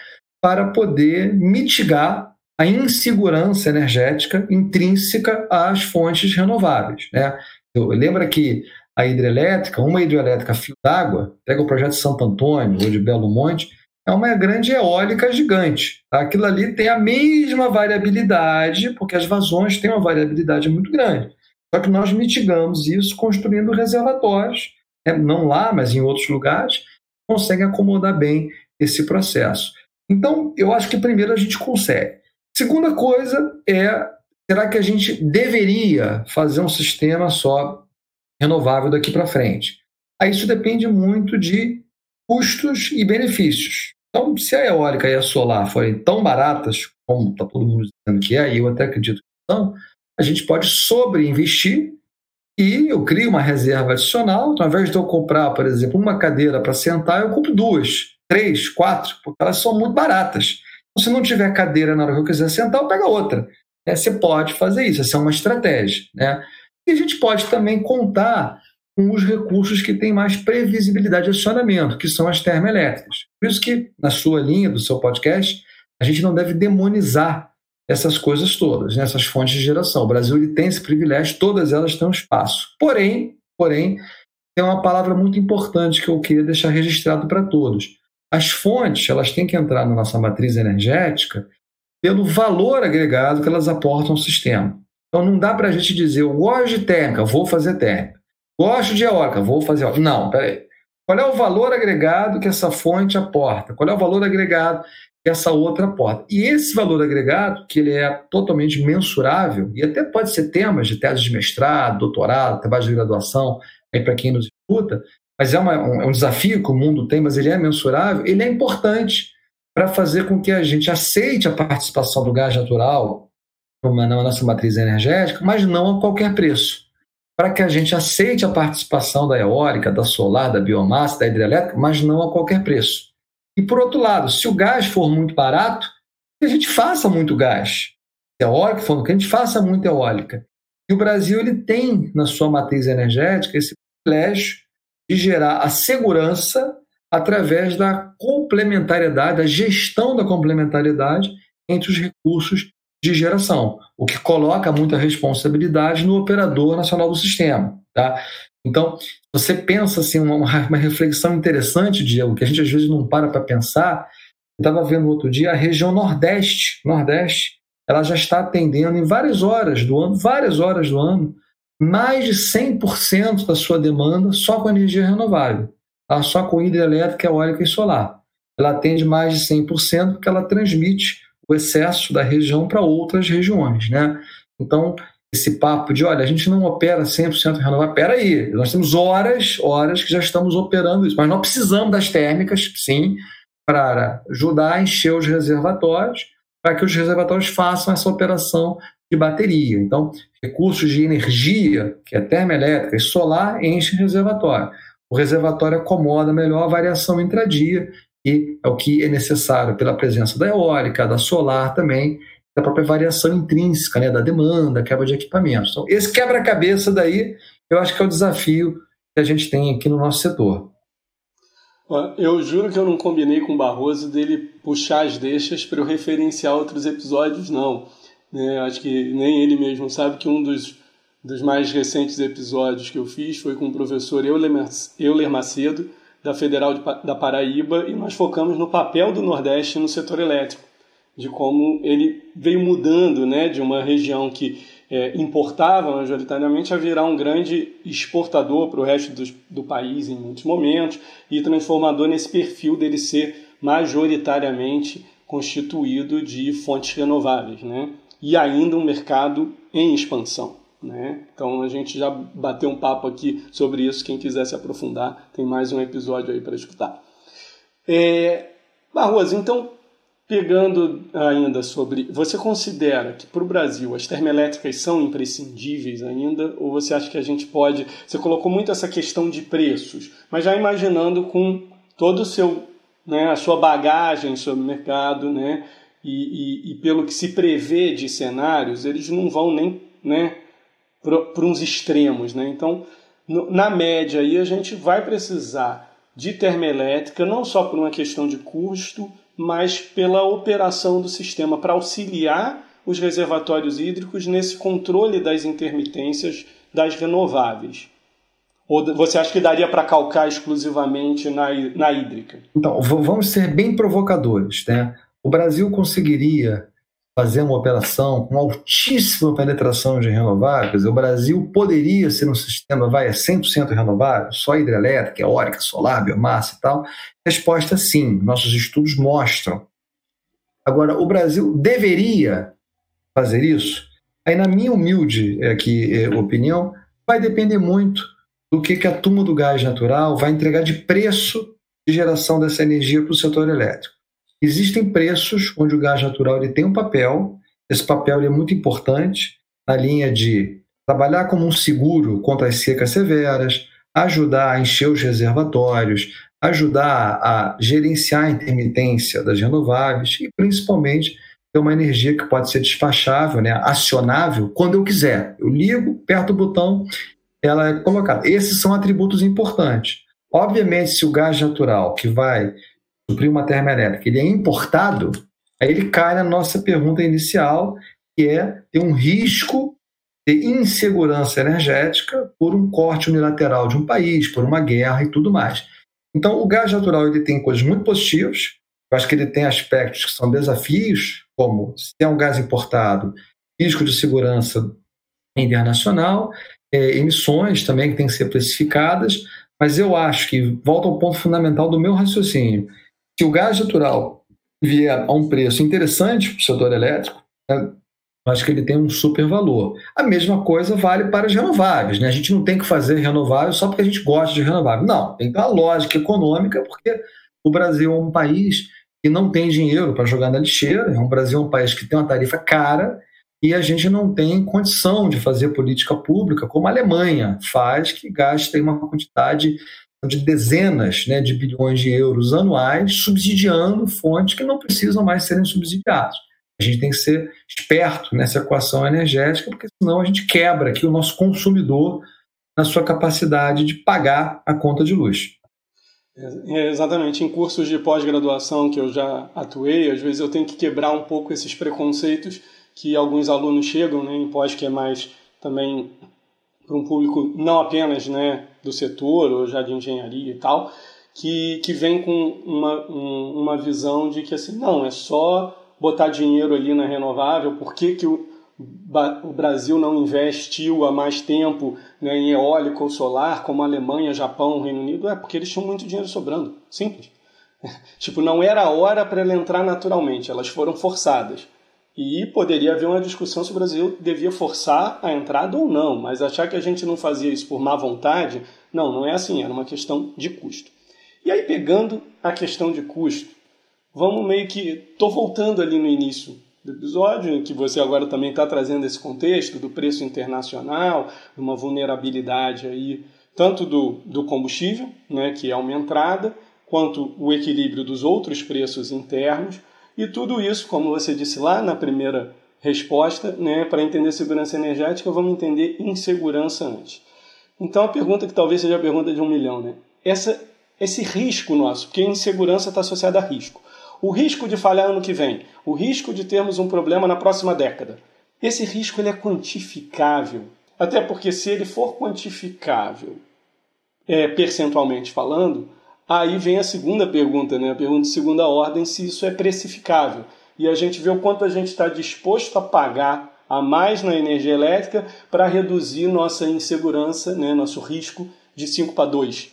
Speaker 2: para poder mitigar a insegurança energética intrínseca às fontes renováveis. Né? Lembra que a hidrelétrica, uma hidrelétrica fio d'água, pega o projeto de Santo Antônio ou de Belo Monte, é uma grande eólica gigante. Tá? Aquilo ali tem a mesma variabilidade, porque as vazões têm uma variabilidade muito grande. Só que nós mitigamos isso construindo reservatórios, né? não lá, mas em outros lugares, conseguem acomodar bem esse processo. Então, eu acho que primeiro a gente consegue. Segunda coisa é, será que a gente deveria fazer um sistema só renovável daqui para frente? Aí isso depende muito de custos e benefícios. Então, se a eólica e a solar forem tão baratas, como está todo mundo dizendo que é, e eu até acredito que são, a gente pode sobreinvestir e eu crio uma reserva adicional. Então, ao invés de eu comprar, por exemplo, uma cadeira para sentar, eu compro duas, três, quatro, porque elas são muito baratas. Se não tiver cadeira na hora que eu quiser sentar, eu pego outra. É, você pode fazer isso, essa é uma estratégia. Né? E a gente pode também contar com os recursos que têm mais previsibilidade de acionamento, que são as termoelétricas. Por isso que, na sua linha do seu podcast, a gente não deve demonizar essas coisas todas, né? essas fontes de geração. O Brasil ele tem esse privilégio, todas elas têm um espaço. Porém, porém, tem uma palavra muito importante que eu queria deixar registrado para todos. As fontes elas têm que entrar na nossa matriz energética pelo valor agregado que elas aportam ao sistema. Então não dá para a gente dizer, eu gosto de térmica, vou fazer térmica. Gosto de eólica, vou fazer eólica. Não, peraí. Qual é o valor agregado que essa fonte aporta? Qual é o valor agregado que essa outra aporta? E esse valor agregado, que ele é totalmente mensurável, e até pode ser temas de tese de mestrado, doutorado, trabalho de graduação, aí para quem nos escuta, mas é, uma, um, é um desafio que o mundo tem, mas ele é mensurável, ele é importante para fazer com que a gente aceite a participação do gás natural na nossa matriz energética, mas não a qualquer preço. Para que a gente aceite a participação da eólica, da solar, da biomassa, da hidrelétrica, mas não a qualquer preço. E por outro lado, se o gás for muito barato, que a gente faça muito gás. Eólica for, que a gente faça muito eólica. E o Brasil ele tem na sua matriz energética esse privilégio de gerar a segurança através da complementariedade, da gestão da complementariedade entre os recursos de geração, o que coloca muita responsabilidade no operador nacional do sistema. Tá? Então, você pensa assim, uma, uma reflexão interessante, Diego, que a gente às vezes não para para pensar. Eu estava vendo outro dia a região Nordeste, Nordeste, ela já está atendendo em várias horas do ano, várias horas do ano, mais de 100% da sua demanda só com energia renovável, tá? só com hidrelétrica, eólica e solar. Ela atende mais de 100% porque ela transmite excesso da região para outras regiões. Né? Então, esse papo de, olha, a gente não opera 100% renovável, espera aí, nós temos horas, horas que já estamos operando isso, mas nós precisamos das térmicas, sim, para ajudar a encher os reservatórios, para que os reservatórios façam essa operação de bateria. Então, recursos de energia, que é termoelétrica e solar, enchem o reservatório. O reservatório acomoda melhor a variação intradia, e é o que é necessário pela presença da eólica, da solar também, da própria variação intrínseca né, da demanda, quebra de equipamentos. Então, esse quebra-cabeça daí, eu acho que é o desafio que a gente tem aqui no nosso setor.
Speaker 1: Eu juro que eu não combinei com o Barroso dele puxar as deixas para eu referenciar outros episódios, não. É, acho que nem ele mesmo sabe que um dos, dos mais recentes episódios que eu fiz foi com o professor Euler Macedo, da Federal de, da Paraíba, e nós focamos no papel do Nordeste no setor elétrico, de como ele veio mudando né, de uma região que é, importava majoritariamente a virar um grande exportador para o resto do, do país em muitos momentos e transformador nesse perfil dele ser majoritariamente constituído de fontes renováveis, né? E ainda um mercado em expansão. Né? Então a gente já bateu um papo aqui sobre isso. Quem quiser se aprofundar, tem mais um episódio aí para escutar. É... Barroso, então Pegando ainda sobre. Você considera que para o Brasil as termoelétricas são imprescindíveis ainda? Ou você acha que a gente pode. Você colocou muito essa questão de preços, mas já imaginando com todo o seu. Né, a sua bagagem sobre o mercado, né, e, e, e pelo que se prevê de cenários, eles não vão nem né, para uns extremos. Né? Então, no, na média, aí, a gente vai precisar de termoelétrica, não só por uma questão de custo, mas pela operação do sistema para auxiliar os reservatórios hídricos nesse controle das intermitências das renováveis. Ou você acha que daria para calcar exclusivamente na, na hídrica?
Speaker 2: Então, vamos ser bem provocadores. Né? O Brasil conseguiria fazer uma operação com altíssima penetração de renováveis, o Brasil poderia ser um sistema vai, 100% renovável, só hidrelétrica, eólica, solar, biomassa e tal? Resposta sim, nossos estudos mostram. Agora, o Brasil deveria fazer isso? Aí, na minha humilde aqui, é, opinião, vai depender muito do que, que a turma do gás natural vai entregar de preço de geração dessa energia para o setor elétrico. Existem preços onde o gás natural ele tem um papel, esse papel é muito importante na linha de trabalhar como um seguro contra as secas severas, ajudar a encher os reservatórios, ajudar a gerenciar a intermitência das renováveis e principalmente ter uma energia que pode ser despachável, né, acionável quando eu quiser. Eu ligo, aperto o botão, ela é colocada. Esses são atributos importantes. Obviamente, se o gás natural que vai suprir uma termoelétrica, ele é importado, aí ele cai na nossa pergunta inicial, que é ter um risco de insegurança energética por um corte unilateral de um país, por uma guerra e tudo mais. Então, o gás natural ele tem coisas muito positivas. Eu acho que ele tem aspectos que são desafios, como se é um gás importado, risco de segurança internacional, é, emissões também que têm que ser precificadas, mas eu acho que volta ao ponto fundamental do meu raciocínio. Se o gás natural vier a um preço interessante para o setor elétrico, né, acho que ele tem um super valor. A mesma coisa vale para as renováveis. Né? A gente não tem que fazer renovável só porque a gente gosta de renovável. Não, tem que ter uma lógica econômica, porque o Brasil é um país que não tem dinheiro para jogar na lixeira, é um Brasil é um país que tem uma tarifa cara e a gente não tem condição de fazer política pública como a Alemanha faz, que gasta uma quantidade de dezenas né, de bilhões de euros anuais subsidiando fontes que não precisam mais serem subsidiadas. A gente tem que ser esperto nessa equação energética, porque senão a gente quebra aqui o nosso consumidor na sua capacidade de pagar a conta de luz.
Speaker 1: É, exatamente. Em cursos de pós-graduação que eu já atuei, às vezes eu tenho que quebrar um pouco esses preconceitos que alguns alunos chegam né, em pós que é mais também para um público não apenas né, do setor ou já de engenharia e tal, que, que vem com uma, um, uma visão de que assim, não, é só botar dinheiro ali na renovável, por que, que o, o Brasil não investiu há mais tempo né, em eólico ou solar, como a Alemanha, Japão, Reino Unido? É porque eles tinham muito dinheiro sobrando. Simples. <laughs> tipo, não era a hora para ela entrar naturalmente, elas foram forçadas. E poderia haver uma discussão se o Brasil devia forçar a entrada ou não, mas achar que a gente não fazia isso por má vontade, não, não é assim, era uma questão de custo. E aí, pegando a questão de custo, vamos meio que. Estou voltando ali no início do episódio, que você agora também está trazendo esse contexto do preço internacional, uma vulnerabilidade aí, tanto do, do combustível, né, que é uma entrada, quanto o equilíbrio dos outros preços internos e tudo isso, como você disse lá na primeira resposta, né? Para entender segurança energética, vamos entender insegurança antes. Então a pergunta que talvez seja a pergunta de um milhão, né? Essa, esse risco nosso, porque insegurança está associada a risco. O risco de falhar ano que vem, o risco de termos um problema na próxima década. Esse risco ele é quantificável. Até porque se ele for quantificável, é, percentualmente falando, aí vem a segunda pergunta, né? a pergunta de segunda ordem, se isso é precificável. E a gente vê o quanto a gente está disposto a pagar a mais na energia elétrica para reduzir nossa insegurança, né? nosso risco de 5 para 2.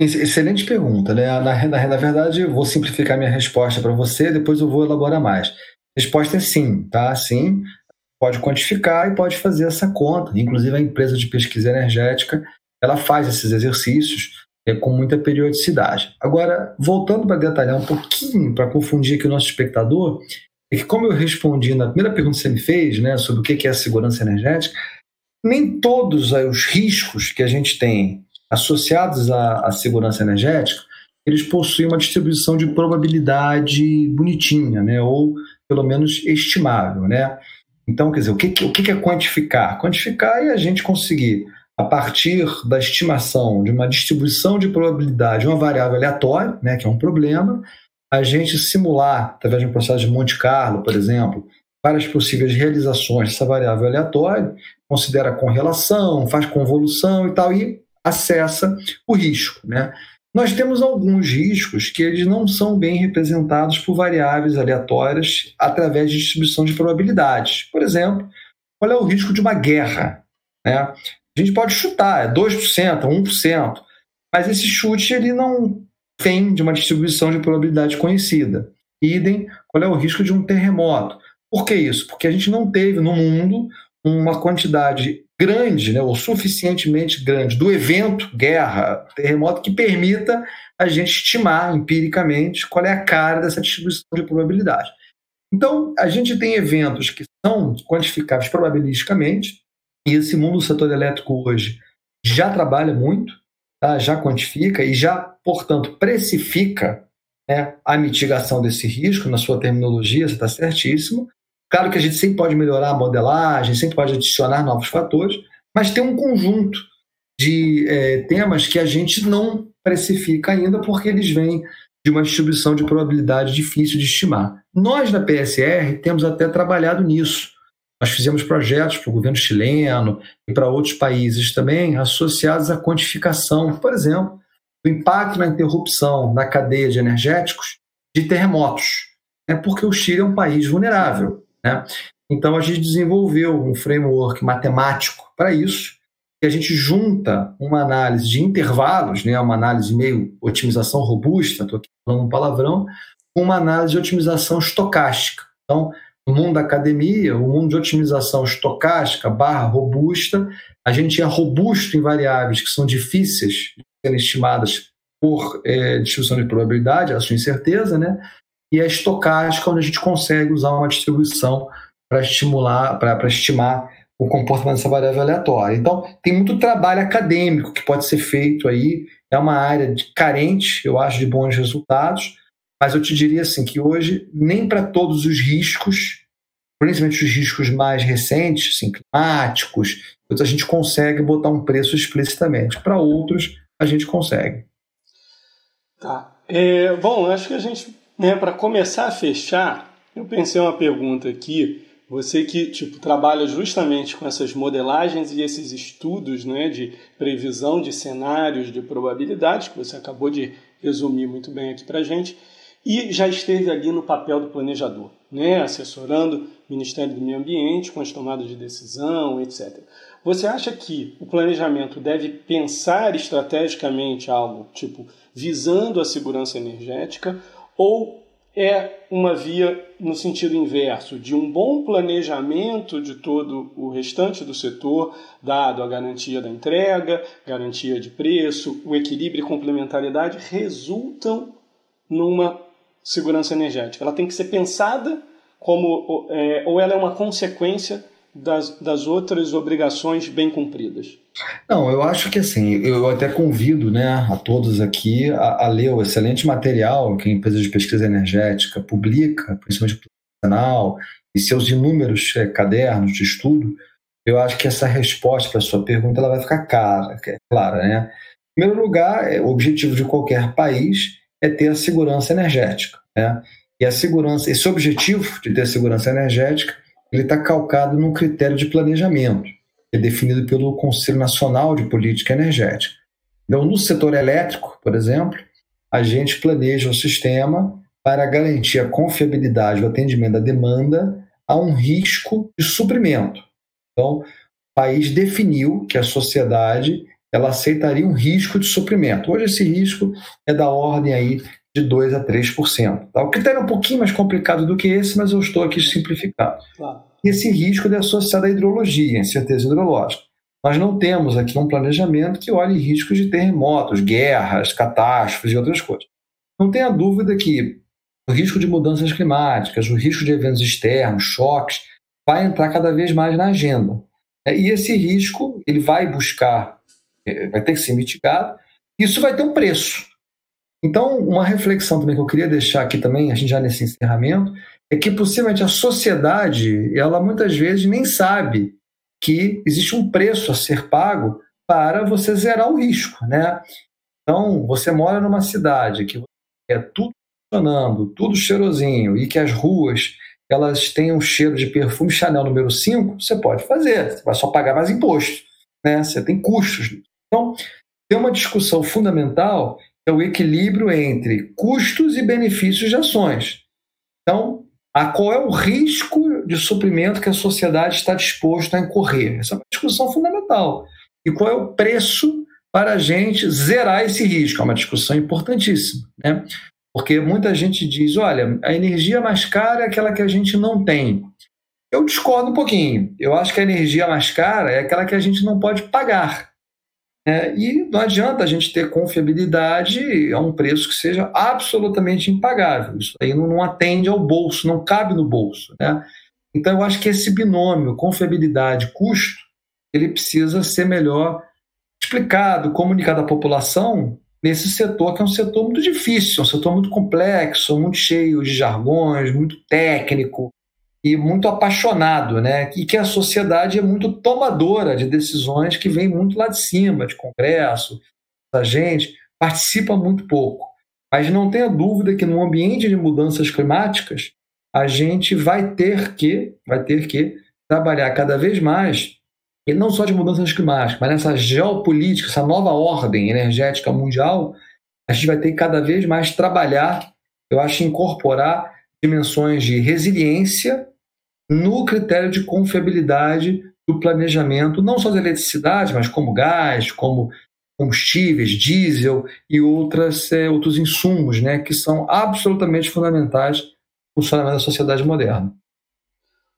Speaker 2: Excelente pergunta, né? Na, na, na verdade, eu vou simplificar minha resposta para você, depois eu vou elaborar mais. Resposta é sim, tá? Sim, pode quantificar e pode fazer essa conta. Inclusive, a empresa de pesquisa energética ela faz esses exercícios com muita periodicidade. Agora, voltando para detalhar um pouquinho, para confundir aqui o nosso espectador, é que como eu respondi na primeira pergunta que você me fez, né, sobre o que é a segurança energética, nem todos os riscos que a gente tem associados à, à segurança energética, eles possuem uma distribuição de probabilidade bonitinha, né? ou pelo menos estimável. Né? Então, quer dizer, o que, o que é quantificar? Quantificar é a gente conseguir, a partir da estimação de uma distribuição de probabilidade, uma variável aleatória, né, que é um problema, a gente simular, através de um processo de Monte Carlo, por exemplo, várias possíveis realizações dessa variável aleatória, considera correlação, faz convolução e tal, e acessa o risco. Né? Nós temos alguns riscos que eles não são bem representados por variáveis aleatórias através de distribuição de probabilidades. Por exemplo, qual é o risco de uma guerra? Né? A gente pode chutar, é 2%, 1%, mas esse chute ele não vem de uma distribuição de probabilidade conhecida. Idem, qual é o risco de um terremoto? Por que isso? Porque a gente não teve no mundo uma quantidade grande, né, ou suficientemente grande, do evento guerra, terremoto, que permita a gente estimar empiricamente qual é a cara dessa distribuição de probabilidade. Então, a gente tem eventos que são quantificáveis probabilisticamente, e esse mundo do setor elétrico hoje já trabalha muito, tá? já quantifica e já, portanto, precifica né, a mitigação desse risco na sua terminologia, você está certíssimo, Claro que a gente sempre pode melhorar a modelagem, sempre pode adicionar novos fatores, mas tem um conjunto de é, temas que a gente não precifica ainda porque eles vêm de uma distribuição de probabilidade difícil de estimar. Nós, da PSR, temos até trabalhado nisso. Nós fizemos projetos para o governo chileno e para outros países também associados à quantificação, por exemplo, do impacto na interrupção na cadeia de energéticos de terremotos. É porque o Chile é um país vulnerável. Né? Então a gente desenvolveu um framework matemático para isso, que a gente junta uma análise de intervalos, né, uma análise meio otimização robusta, estou aqui falando um palavrão, com uma análise de otimização estocástica. Então, no mundo da academia, o mundo de otimização estocástica barra robusta, a gente é robusto em variáveis que são difíceis de serem estimadas por é, distribuição de probabilidade, a sua incerteza, né? e a estocástica, onde a gente consegue usar uma distribuição para estimular, para estimar o comportamento dessa variável aleatória. Então, tem muito trabalho acadêmico que pode ser feito aí. É uma área de, carente, eu acho, de bons resultados, mas eu te diria assim que hoje, nem para todos os riscos, principalmente os riscos mais recentes, assim, climáticos, a gente consegue botar um preço explicitamente. Para outros, a gente consegue.
Speaker 1: Tá. É, bom, acho que a gente né, para começar a fechar, eu pensei uma pergunta aqui. Você que tipo trabalha justamente com essas modelagens e esses estudos, né, de previsão de cenários de probabilidades que você acabou de resumir muito bem aqui para gente, e já esteve ali no papel do planejador, né, assessorando o Ministério do Meio Ambiente com as tomadas de decisão, etc. Você acha que o planejamento deve pensar estrategicamente algo tipo visando a segurança energética ou é uma via no sentido inverso, de um bom planejamento de todo o restante do setor, dado a garantia da entrega, garantia de preço, o equilíbrio e complementariedade, resultam numa segurança energética. Ela tem que ser pensada como, é, ou ela é uma consequência das, das outras obrigações bem cumpridas?
Speaker 2: Não, eu acho que assim, eu até convido né, a todos aqui a, a ler o excelente material que a empresa de pesquisa energética publica, principalmente profissional, e seus inúmeros é, cadernos de estudo, eu acho que essa resposta para a sua pergunta ela vai ficar cara, é clara. Né? Em primeiro lugar, é, o objetivo de qualquer país é ter a segurança energética. Né? E a segurança, esse objetivo de ter segurança energética, ele está calcado num critério de planejamento, que é definido pelo Conselho Nacional de Política Energética. Então, no setor elétrico, por exemplo, a gente planeja o sistema para garantir a confiabilidade do atendimento da demanda a um risco de suprimento. Então, o país definiu que a sociedade ela aceitaria um risco de suprimento. Hoje esse risco é da ordem aí de 2 a 3%. Tá? O critério é um pouquinho mais complicado do que esse, mas eu estou aqui simplificando. Claro. Esse risco é associado à hidrologia, incerteza hidrológica. Nós não temos aqui um planejamento que olhe riscos de terremotos, guerras, catástrofes e outras coisas. Não tenha dúvida que o risco de mudanças climáticas, o risco de eventos externos, choques, vai entrar cada vez mais na agenda. É, e esse risco ele vai buscar, vai ter que ser mitigado. Isso vai ter um preço. Então, uma reflexão também que eu queria deixar aqui também, a gente já nesse encerramento, é que possivelmente a sociedade, ela muitas vezes nem sabe que existe um preço a ser pago para você zerar o risco, né? Então, você mora numa cidade que é tudo funcionando, tudo cheirosinho e que as ruas elas têm um cheiro de perfume Chanel número 5, você pode fazer, você vai só pagar mais imposto, né? Você tem custos. Então, tem uma discussão fundamental que é o equilíbrio entre custos e benefícios de ações. Então, a qual é o risco de suprimento que a sociedade está disposta a incorrer? Essa é uma discussão fundamental. E qual é o preço para a gente zerar esse risco? É uma discussão importantíssima. Né? Porque muita gente diz: olha, a energia mais cara é aquela que a gente não tem. Eu discordo um pouquinho. Eu acho que a energia mais cara é aquela que a gente não pode pagar. É, e não adianta a gente ter confiabilidade a um preço que seja absolutamente impagável. Isso aí não, não atende ao bolso, não cabe no bolso. Né? Então, eu acho que esse binômio confiabilidade-custo ele precisa ser melhor explicado, comunicado à população nesse setor, que é um setor muito difícil, um setor muito complexo, muito cheio de jargões, muito técnico, e muito apaixonado, né? E que a sociedade é muito tomadora de decisões que vem muito lá de cima, de congresso, da gente, participa muito pouco. Mas não tenha dúvida que no ambiente de mudanças climáticas, a gente vai ter que, vai ter que trabalhar cada vez mais, e não só de mudanças climáticas, mas nessa geopolítica, essa nova ordem energética mundial, a gente vai ter que cada vez mais trabalhar, eu acho, incorporar dimensões de resiliência no critério de confiabilidade do planejamento, não só da eletricidade, mas como gás, como combustíveis, diesel e outras, é, outros insumos, né, que são absolutamente fundamentais para o funcionamento da sociedade moderna.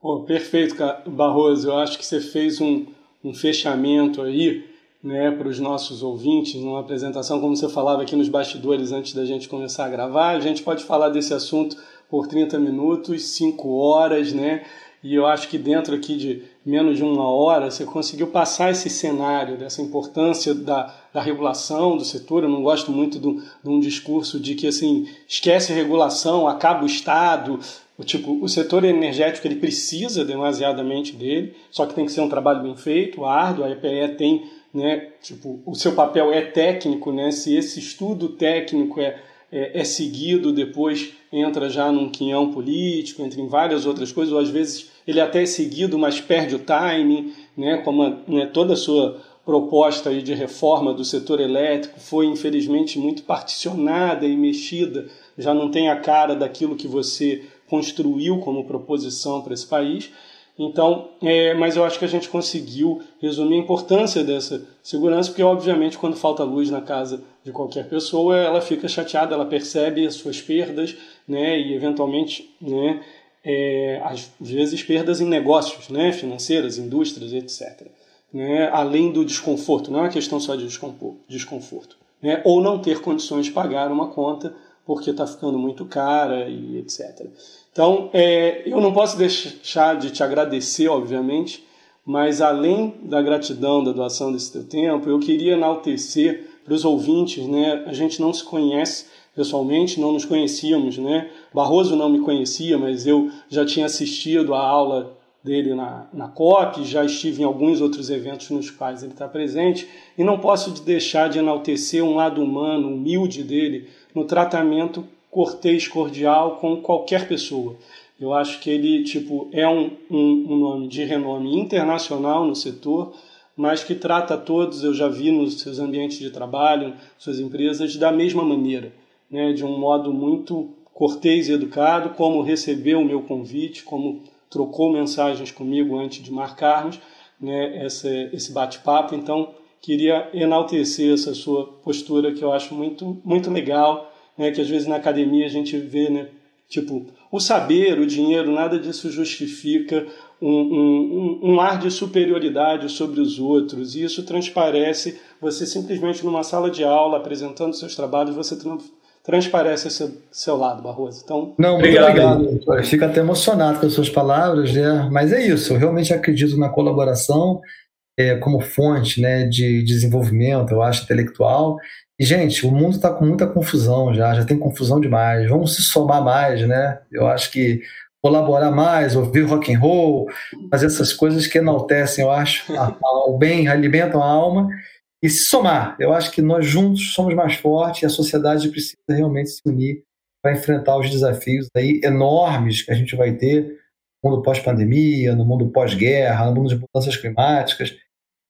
Speaker 1: Oh, perfeito, Barroso. Eu acho que você fez um, um fechamento aí né, para os nossos ouvintes, numa apresentação, como você falava aqui nos bastidores antes da gente começar a gravar. A gente pode falar desse assunto por 30 minutos, 5 horas, né? E eu acho que dentro aqui de menos de uma hora você conseguiu passar esse cenário dessa importância da, da regulação do setor. Eu não gosto muito de um discurso de que assim esquece a regulação, acaba o Estado. O, tipo, o setor energético ele precisa demasiadamente dele, só que tem que ser um trabalho bem feito, árduo. A EPE tem, né, tipo, o seu papel é técnico, né? Se esse estudo técnico é é, é, seguido, depois entra já num quinhão político, entra em várias outras coisas, ou às vezes ele até é seguido, mas perde o time, né, como a, né, toda a sua proposta aí de reforma do setor elétrico foi infelizmente muito particionada e mexida, já não tem a cara daquilo que você construiu como proposição para esse país. Então, é, mas eu acho que a gente conseguiu resumir a importância dessa segurança, porque obviamente quando falta luz na casa de qualquer pessoa, ela fica chateada, ela percebe as suas perdas, né, e eventualmente, né, é, às vezes perdas em negócios, né, financeiras, indústrias, etc. Né, além do desconforto, não é uma questão só de desconforto, né, ou não ter condições de pagar uma conta porque está ficando muito cara e etc. Então, é, eu não posso deixar de te agradecer, obviamente, mas além da gratidão da doação desse teu tempo, eu queria enaltecer para os ouvintes, né? A gente não se conhece, pessoalmente, não nos conhecíamos, né? Barroso não me conhecia, mas eu já tinha assistido a aula dele na, na COP, já estive em alguns outros eventos nos quais ele está presente, e não posso deixar de enaltecer um lado humano, humilde dele, no tratamento cortês, cordial com qualquer pessoa. Eu acho que ele tipo é um, um, um nome de renome internacional no setor, mas que trata todos, eu já vi nos seus ambientes de trabalho, suas empresas, da mesma maneira, né? de um modo muito cortês e educado, como recebeu o meu convite, como trocou mensagens comigo antes de marcarmos né, esse, esse bate-papo. Então, queria enaltecer essa sua postura que eu acho muito, muito legal, né, que às vezes na academia a gente vê, né, tipo, o saber, o dinheiro, nada disso justifica um, um, um, ar de superioridade sobre os outros. E isso transparece, você simplesmente numa sala de aula, apresentando seus trabalhos, você transparece esse seu lado, Barroso. Então,
Speaker 2: Não, muito obrigado. obrigado. Fico até emocionado com as suas palavras, né? Mas é isso, eu realmente acredito na colaboração é, como fonte né, de desenvolvimento, eu acho, intelectual. E, gente, o mundo está com muita confusão já, já tem confusão demais. Vamos se somar mais, né? Eu acho que colaborar mais, ouvir rock and roll, fazer essas coisas que enaltecem, eu acho, a, <laughs> a, o bem, alimentam a alma e se somar. Eu acho que nós juntos somos mais fortes e a sociedade precisa realmente se unir para enfrentar os desafios aí enormes que a gente vai ter no mundo pós-pandemia, no mundo pós-guerra, no mundo de mudanças climáticas.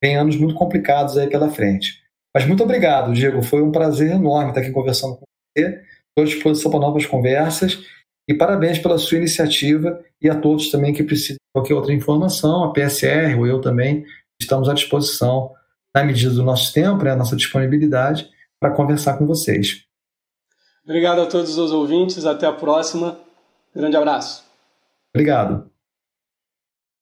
Speaker 2: Tem anos muito complicados aí pela frente. Mas muito obrigado, Diego. Foi um prazer enorme estar aqui conversando com você. Estou à disposição para novas conversas. E parabéns pela sua iniciativa e a todos também que precisam de qualquer outra informação, a PSR ou eu também, estamos à disposição na medida do nosso tempo, né, a nossa disponibilidade, para conversar com vocês.
Speaker 1: Obrigado a todos os ouvintes, até a próxima. Grande abraço.
Speaker 2: Obrigado.